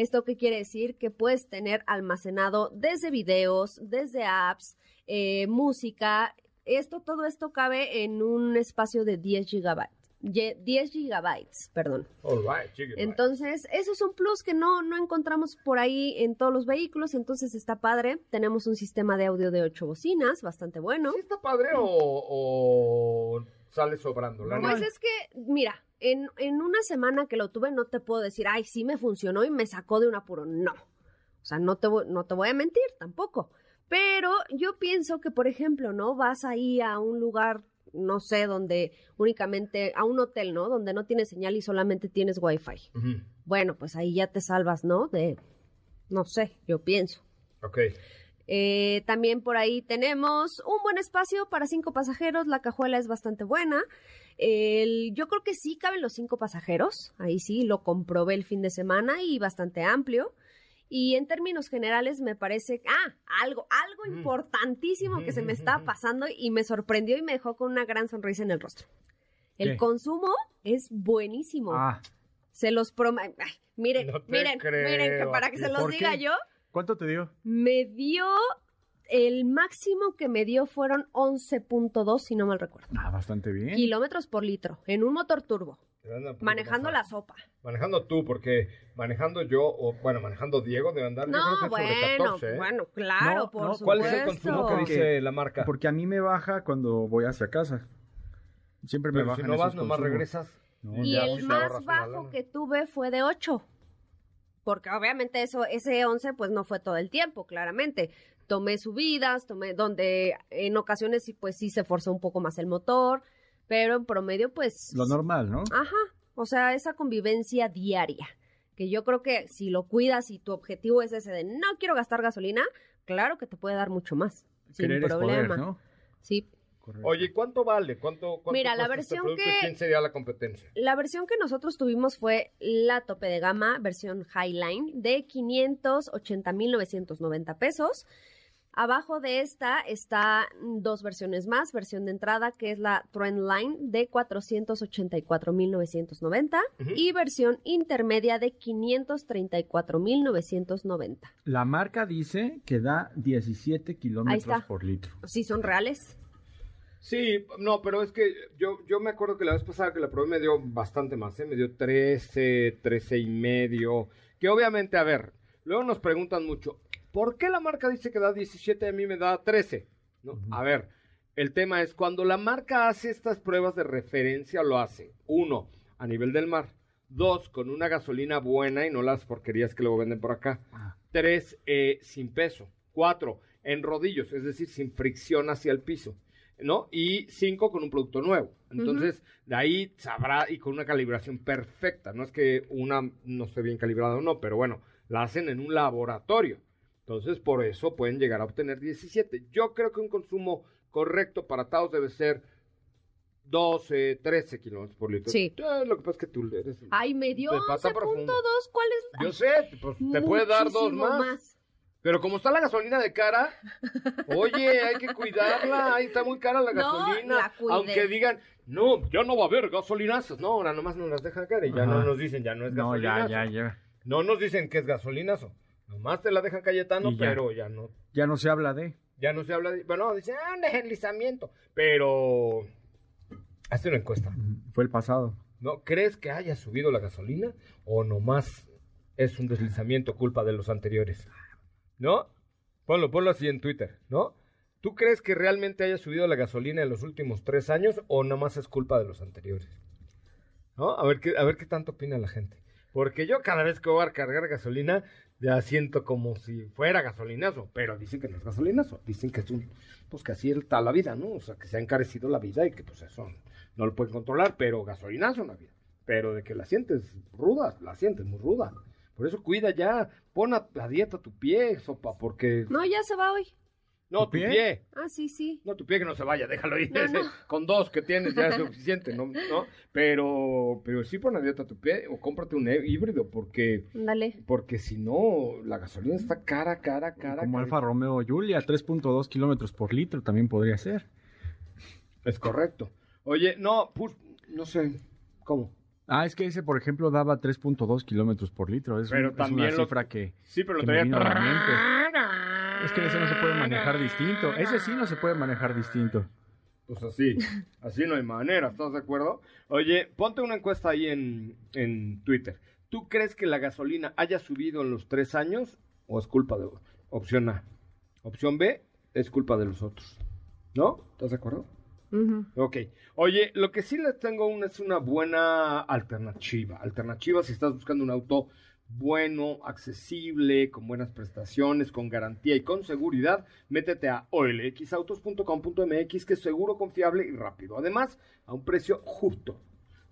¿Esto qué quiere decir? Que puedes tener almacenado desde videos, desde apps, eh, música. Esto, todo esto cabe en un espacio de 10 gigabytes. Ye- 10 gigabytes, perdón. All right. Entonces, eso es un plus que no, no encontramos por ahí en todos los vehículos, entonces está padre. Tenemos un sistema de audio de 8 bocinas, bastante bueno. ¿Sí está padre o, o sale sobrando? La Pues es que, mira, en, en una semana que lo tuve no te puedo decir, ay, sí me funcionó y me sacó de un apuro. No. O sea, no te, voy- no te voy a mentir tampoco. Pero yo pienso que, por ejemplo, ¿no? Vas ahí a un lugar, no sé, donde únicamente, a un hotel, ¿no? Donde no tienes señal y solamente tienes wifi. Bueno, pues ahí ya te salvas, ¿no? De, no sé, yo pienso. Ok. Eh, también por ahí tenemos un buen espacio para cinco pasajeros. La cajuela es bastante buena. El- yo creo que sí caben los cinco pasajeros. Ahí sí, lo comprobé el fin de semana y bastante amplio. Y en términos generales me parece, ah, algo, algo Mm. importantísimo que se me estaba [LAUGHS] pasando y me sorprendió y me dejó con una gran sonrisa en el rostro. El ¿Qué? consumo es buenísimo. Ah, Se los prometo. Miren, No miren, miren, que para que se los ¿por diga qué? yo, ¿cuánto te dio? me dio, el máximo que me dio fueron 11.2, si no mal recuerdo. Ah, bastante bien. Kilómetros por litro, en un motor turbo, manejando la sopa. Manejando tú, porque manejando yo, o bueno, manejando Diego, debe andar yo No, creo que sobre bueno, 14, ¿eh? bueno, claro, No, por no, supuesto. ¿Cuál es el consumo que Porque- dice la marca? Porque a mí me baja cuando voy hacia casa. Siempre me Pero bajan si no vas, esos nomás consumos. regresas. No, Y ya, el pues, más bajo que tuve fue de 8. Porque obviamente eso, ese 11 pues no fue todo el tiempo, claramente. Tomé subidas, tomé donde en ocasiones sí pues sí se forzó un poco más el motor, pero en promedio pues Lo normal, ¿no? Ajá, o sea, esa convivencia diaria, que yo creo que si lo cuidas y tu objetivo es ese de no quiero gastar gasolina, claro que te puede dar mucho más, sin Querer es problema. poder, ¿no? Sí, Correcto. Oye, ¿y ¿cuánto vale? ¿Cuánto, cuánto Mira, la cuesta este versión que- ¿Quién sería la competencia? la versión que nosotros tuvimos fue la tope de gama, versión Highline, de 580.990 pesos. Abajo de esta está dos versiones más, versión de entrada que es la Trendline de 484.990 y versión intermedia de 534.990. La marca dice que da 17 Ahí kilómetros por litro. Sí, son reales. Sí, no, pero es que yo, yo me acuerdo que la vez pasada que la probé me dio bastante más, ¿eh? Me dio 13, 13 y medio. Que obviamente, a ver, luego nos preguntan mucho, ¿por qué la marca dice que da 17 y a mí me da 13? ¿No? A ver, el tema es cuando la marca hace estas pruebas de referencia, lo hace, uno, a nivel del mar, dos, con una gasolina buena y no las porquerías que luego venden por acá, tres, eh, sin peso, cuatro, en rodillos, es decir, sin fricción hacia el piso. ¿No? Y cinco con un producto nuevo. Entonces, de ahí sabrá y con una calibración perfecta. No es que una no esté bien calibrada o no, pero bueno, la hacen en un laboratorio. Entonces, por eso pueden llegar a obtener 17. Yo creo que un consumo correcto para Taos debe ser 12, 13 kilómetros por litro. Sí. Eh, lo que pasa es que tú eres... Ay, me dio De pata 11.2. profunda. ¿Cuál es? Yo sé, pues, te puede dar dos Muchísimo más. Pero como está la gasolina de cara, oye, hay que cuidarla, ahí está muy cara la No, gasolina. la aunque digan, no, ya no va a haber gasolinazos. No, ahora nomás nos las dejan caer y ya Ajá. no nos dicen, ya no es No, ya, gasolinazo. ya, ya. No nos dicen que es gasolinazo. Nomás te la dejan Cayetano, ya. pero ya no, Ya no se habla de. ya no se habla de, bueno, dicen, ah, un deslizamiento. Pero, hazte una encuesta. Fue el pasado. ¿No? ¿Crees que haya subido la gasolina o nomás es un deslizamiento culpa de los anteriores? ¿No? Ponlo, ponlo así en Twitter, ¿no? ¿Tú crees que realmente haya subido la gasolina en los últimos tres años o nomás es culpa de los anteriores? ¿No? A ver qué, a ver qué tanto opina la gente. Porque yo cada vez que voy a cargar gasolina ya siento como si fuera gasolinazo, pero dicen que no es gasolinazo, dicen que es un, pues que así está la vida, ¿no? O sea, que se ha encarecido la vida y que pues eso no lo pueden controlar, pero gasolinazo no había. Pero de que la sientes ruda, la sientes muy ruda. Por eso cuida ya, pon a, a dieta tu pie, sopa, porque... No, ya se va hoy. No, ¿Tu pie? pie. Ah, sí, sí. No, tu pie que no se vaya, déjalo. No, no. [LAUGHS] Con dos que tienes ya es suficiente, ¿no? ¿No? Pero, pero sí pon a dieta tu pie o cómprate un hí- híbrido porque, Dale. porque si no, la gasolina está cara, cara, cara. Como cara. Alfa Romeo Giulia, 3.2 kilómetros por litro también podría ser. Es correcto. Oye, no, pues, no sé, ¿cómo? Ah, es que ese, por ejemplo, daba 3.2 kilómetros por litro. Es, un- una lo- cifra que, Sí, pero que lo traía... a. Es que ese no se puede manejar distinto. Ese sí no se puede manejar distinto. Pues así, así no hay manera, ¿estás de acuerdo? Oye, ponte una encuesta ahí en, en Twitter. ¿Tú crees que la gasolina haya subido en los tres años o es culpa de opción A? Opción B es culpa de los otros. ¿No? ¿Estás de acuerdo? Ujú. Ok. Oye, lo que sí les tengo una, es una buena alternativa. Alternativa si estás buscando un auto bueno, accesible, con buenas prestaciones, con garantía y con seguridad, métete a olxautos.com.mx que es seguro, confiable y rápido. Además, a un precio justo.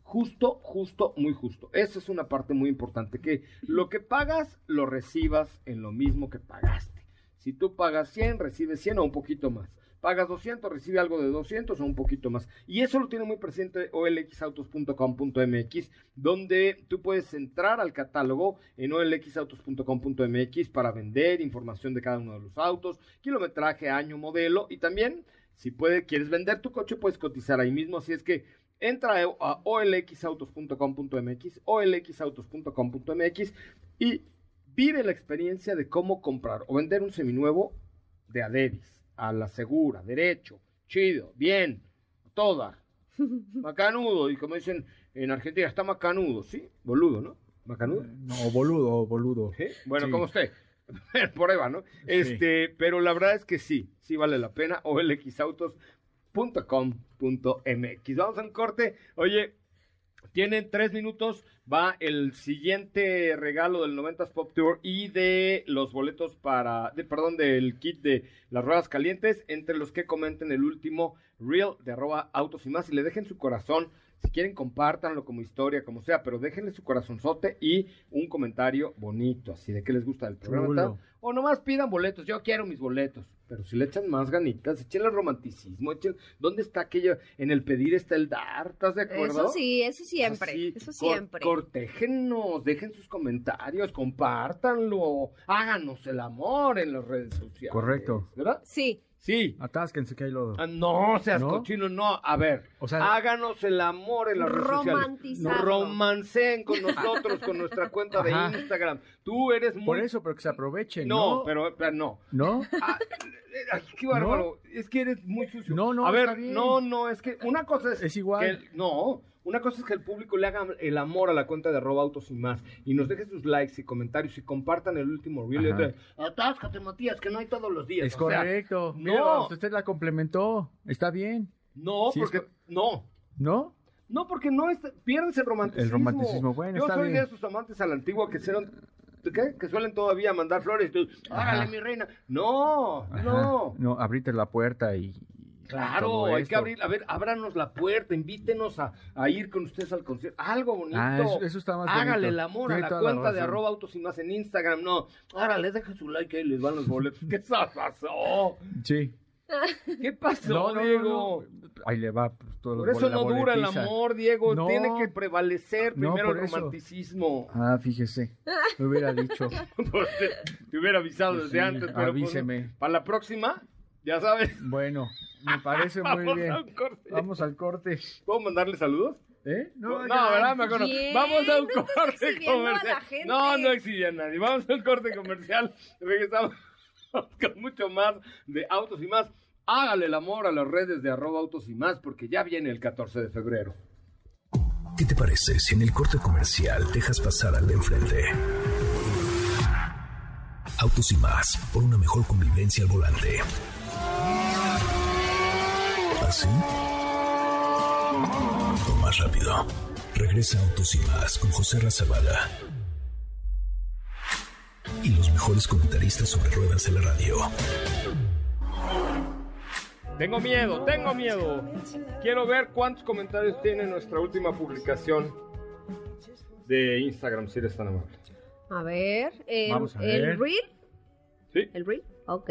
Justo, justo, muy justo. Esa es una parte muy importante, que lo que pagas lo recibas en lo mismo que pagaste. Si tú pagas 100, recibes 100 o un poquito más. Pagas 200, recibe algo de 200 o un poquito más. Y eso lo tiene muy presente olxautos.com.mx, donde tú puedes entrar al catálogo en olxautos.com.mx para vender información de cada uno de los autos, kilometraje, año, modelo y también si quieres vender tu coche, puedes cotizar ahí mismo. Así es que entra a olxautos.com.mx, olxautos.com.mx y vive la experiencia de cómo comprar o vender un seminuevo de Adebis, a la segura, derecho, chido, bien, toda, [LAUGHS] macanudo, y como dicen en Argentina, está macanudo, ¿sí? Boludo, ¿no? Macanudo. No, boludo, boludo. Bueno, Sí. como usted. [LAUGHS] Por ahí va, ¿no? Este, pero la verdad es que sí, sí vale la pena. olxautos.com.mx. Vamos a un corte. Oye, tienen tres minutos. Va el siguiente regalo del 90s Pop Tour y de los boletos para, de, perdón, del kit de las ruedas calientes, entre los que comenten el último reel de arroba autos y más y le dejen su corazón. Si quieren, compártanlo como historia, como sea, pero déjenle su corazonzote y un comentario bonito, así de qué les gusta del programa. Tal. O nomás pidan boletos, yo quiero mis boletos. Pero si le echan más ganitas, échenle romanticismo, echen... ¿Dónde está aquello? En el pedir está el dar, ¿estás de acuerdo? Eso sí, eso siempre, Así, eso cor- siempre. cortéjennos, dejen sus comentarios, compártanlo, háganos el amor en las redes sociales. Correcto. ¿Verdad? Sí, Sí. Atásquense que hay lodo. Ah, no seas ¿No? cochino, no. A ver, O sea- háganos el amor en las redes sociales. Romanceen con [LAUGHS] nosotros, con nuestra cuenta de Ajá. Instagram. Tú eres muy... Por eso, pero que se aprovechen, No, ¿no? pero, pero no. ¿No? Ah, ay, qué bárbaro. Es que eres muy sucio. No, no, A ver, está bien. no, no, es que una cosa es. Es igual. que el- no, una cosa es que el público le haga el amor a la cuenta de arroba autos y más. Y nos deje sus likes y comentarios y compartan el último reel. Ajá. Atáscate, Matías, que no hay todos los días. Es O sea, correcto. no. Usted la complementó. Está bien. no, Sí, porque. No. ¿No? No, porque no es, pierdes el romanticismo. El romanticismo, bueno, Yo está soy de bien. esos amantes a la antigua que hicieron, ¿qué? Que suelen todavía mandar flores. Tú, Árale, Ajá. mi reina. No, Ajá. no. No, abrite la puerta y. Claro, hay esto. que abrir, a ver, ábranos la puerta, invítenos a, a ir con ustedes al concierto. Algo bonito. Ah, eso- eso está más Hágale bonito. el amor a la cuenta de arroba autos y más en Instagram. No, árale, deja su like ahí les van los boletos. [LAUGHS] ¿Qué pasó? Sí. [LAUGHS] ¿Qué pasó, No, no, no, Diego? no. Ahí le va. pues, todos Por eso no dura el amor, Diego. No. Tiene que prevalecer No, primero el eso. romanticismo. Ah, fíjese. Me hubiera dicho. [LAUGHS] Pues te, te hubiera avisado Pues desde sí, antes, pero pues, avíseme. para la próxima, ya sabes. Bueno, me [LAUGHS] parece muy Vamos bien. corte. Vamos al corte. ¿Puedo mandarle saludos? ¿Eh? No, ya. ¿verdad? Me acuerdo. Bien, Vamos a un no corte exhibiendo a la comercial. gente. No, no exhibí a nadie. Vamos a un corte comercial. Regresamos [LAUGHS] con mucho más de autos y más. Hágale el amor a las redes de arroba autos y más porque ya viene el 14 de febrero. ¿Qué te parece si en el corte comercial dejas pasar al de enfrente? Autos y más, por una mejor convivencia al volante. ¿Así? O más rápido. Regresa Autos y más con José Razabala. Y los mejores comentaristas sobre ruedas de la radio. Tengo miedo, tengo miedo. Quiero ver cuántos comentarios tiene nuestra última publicación de Instagram, si eres tan amable. a ver, el, Vamos a el ver. reel, ¿Sí? el reel, ok.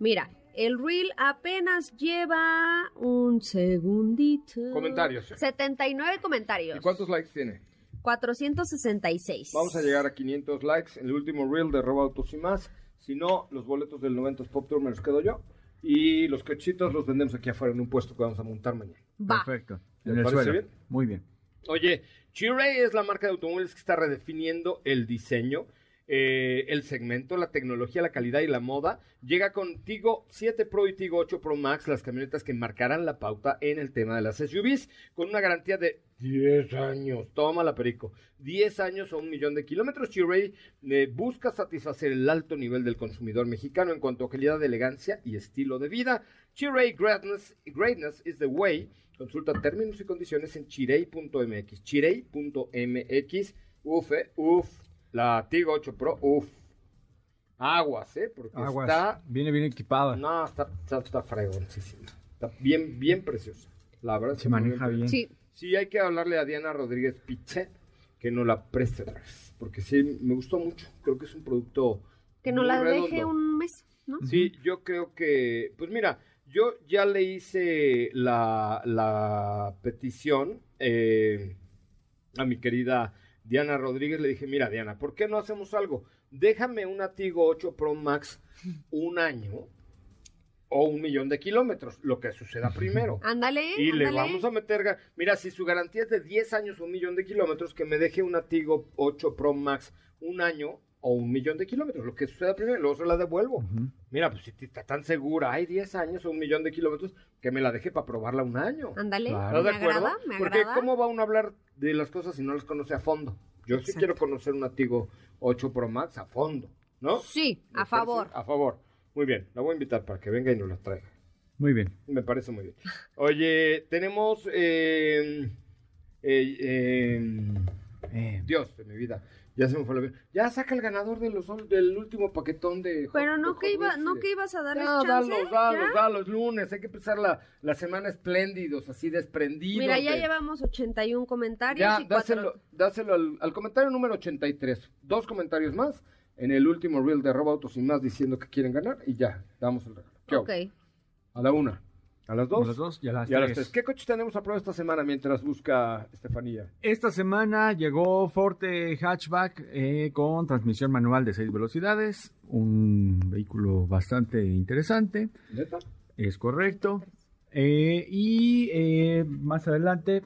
Mira, el reel apenas lleva un segundito. Comentarios. 79 comentarios. ¿Y cuántos likes tiene? 466. Vamos a llegar a 500 likes en el último reel de Roba Autos y más. Si no, los boletos del 90 Pop Tour me los quedo yo. Y los cochitos los vendemos aquí afuera en un puesto que vamos a montar mañana. Va. Perfecto. ¿Le En el parece suelo. bien? Muy bien. Oye, Chiray es la marca de automóviles que está redefiniendo el diseño, eh, el segmento, la tecnología, la calidad y la moda. Llega con Tigo 7 Pro y Tigo 8 Pro Max, las camionetas que marcarán la pauta en el tema de las SUVs, con una garantía de 10 años. Toma la perico. 10 años o un millón de kilómetros. Chiray eh, busca satisfacer el alto nivel del consumidor mexicano en cuanto a calidad, elegancia y estilo de vida. Greatness, greatness is the way. Consulta términos y condiciones en chirey.mx. Chirey.mx. Uf, eh, uf. La Tigo 8 Pro, uf. Aguas, ¿eh? Porque Aguas. está... Viene bien equipada. No, está, está, está fregoncísima. Está bien, bien preciosa. La verdad. Se maneja bien. Sí, Sí, hay que hablarle a Diana Rodríguez Piche que no la preste otra vez, porque sí, me gustó mucho. Creo que es un producto que no muy la redondo. deje un mes, ¿no? Sí, yo creo que, pues mira, yo ya le hice la, la petición eh, a mi querida Diana Rodríguez. Le dije, mira, Diana, ¿por qué no hacemos algo? Déjame una Tigo 8 Pro Max un año o un millón de kilómetros, lo que suceda primero. [LAUGHS] Ándale, Y le vamos a meter, mira, si su garantía es de 10 años o un millón de kilómetros, que me deje una Tigo 8 Pro Max un año o un millón de kilómetros, lo que suceda primero, luego se la devuelvo. Mira, pues si está tan segura, hay 10 años o un millón de kilómetros, que me la deje para probarla un año. Ándale, Claro. ¿Estás de me acuerdo? agrada, me Porque agrada. ¿cómo va uno a hablar de las cosas si no las conoce a fondo? Yo sí quiero conocer una Tigo 8 Pro Max a fondo, ¿no? Sí, ¿Me a favor. A favor. Muy bien, la voy a invitar para que venga y nos la traiga. Muy bien. Me parece muy bien. Oye, tenemos. eh, eh, eh, Eh, Dios de mi vida. Ya se me fue la vida. Ya saca el ganador de los, del último paquetón de. Pero no de que iba, no que ibas a darles Ya, chance. dalos, dalos, ¿Ya? dalos, lunes. Hay que empezar la, la semana espléndidos, así desprendidos. Mira, ya de- llevamos 81 comentarios Ya, y cuatro... dáselo, dáselo al, al comentario número 83. Dos comentarios más en el último reel de Arroba Autos y más diciendo que quieren ganar y ya, damos el regalo. Ok. A la una. A las dos. A las dos y a las Y a las tres. ¿Qué coches tenemos a prueba esta semana mientras busca Estefanía? Esta semana llegó Forte Hatchback eh, con transmisión manual de 6 velocidades, un vehículo bastante interesante, ¿Neta? es correcto. Eh, y eh, más adelante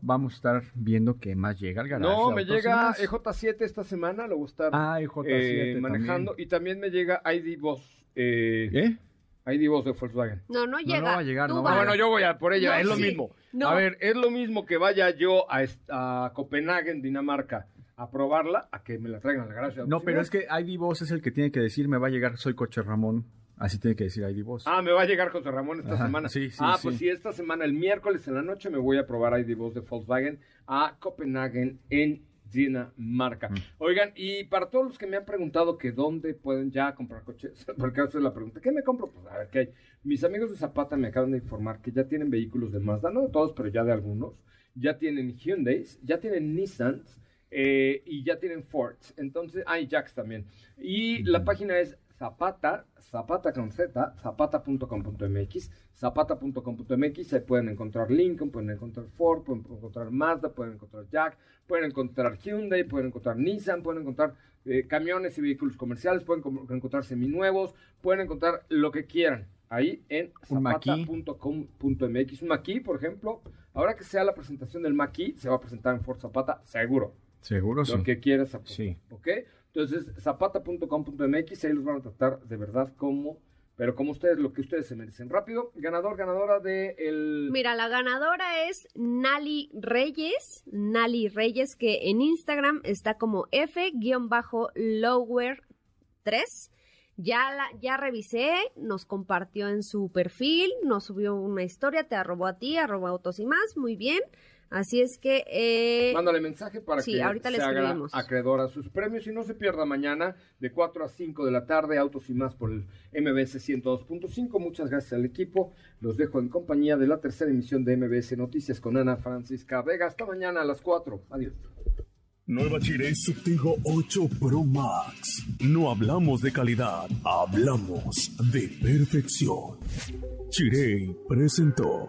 vamos a estar viendo qué más llega al garaje. No, me llega Más. EJ7 esta semana, lo voy a estar Ah, EJ7 eh, también. manejando. Y también me llega ID Boss. Eh, ¿Eh? ID Boss de Volkswagen. No, no llega. no va a llegar, no va a Ah, bueno, yo voy a por ella, No, es lo sí. mismo. No. A ver, es lo mismo que vaya yo a, a Copenhague, Dinamarca, a probarla, a que me la traigan al garaje. de No, pero es que ID Boss es el que tiene que decir, me va a llegar, soy coche Ramón. Así tiene que decir ID Boss. Ah, me va a llegar José Ramón esta Ajá, semana. sí, sí, ah, sí. pues sí, esta semana, el miércoles en la noche, me voy a probar ID Boss de Volkswagen a Copenhague en Dinamarca. Oigan, y para todos los que me han preguntado que dónde pueden ya comprar coches, [LAUGHS] porque hace la pregunta, ¿qué me compro? Pues a ver, ¿qué hay? Mis amigos de Zapata me acaban de informar que ya tienen vehículos de Mazda, no de todos, pero ya de algunos. Ya tienen Hyundai, ya tienen Nissan eh, y ya tienen Ford. Entonces, hay Jacks también. Y la página es Zapata, Zapata con Z, zapata.com.mx, zapata.com.mx, ahí pueden encontrar Lincoln, pueden encontrar Ford, pueden encontrar Mazda, pueden encontrar Jack, pueden encontrar Hyundai, pueden encontrar Nissan, pueden encontrar eh, camiones y vehículos comerciales, pueden encontrar seminuevos, pueden encontrar lo que quieran ahí en zapata.com.mx. Un Maki, por ejemplo, ahora que sea la presentación del Maki, se va a presentar en Ford Zapata, seguro Seguro sí. lo que quieras Sí. ¿ok? Entonces, zapata.com.mx, ahí los van a tratar de verdad como, pero como ustedes, lo que ustedes se merecen. Rápido, ganador, ganadora de el... Mira, la ganadora es Nali Reyes, Nali Reyes, que en Instagram está como F-Lower3. Ya, la, ya revisé, nos compartió en su perfil, nos subió una historia, te arrobó a ti, arrobó a autos y más, muy bien. Así es que... eh, Mándale mensaje para sí, que ahorita le se haga acreedora a sus premios y no se pierda mañana de 4 a 5 de la tarde, Autos y más por el MBS 102.5. Muchas gracias al equipo. Los dejo en compañía de la tercera emisión de MBS Noticias con Ana Francisca Vega. Hasta mañana a las 4. Adiós. Nueva Chile Subtigo 8 Pro Max. No hablamos de calidad, hablamos de perfección. Chirey presentó.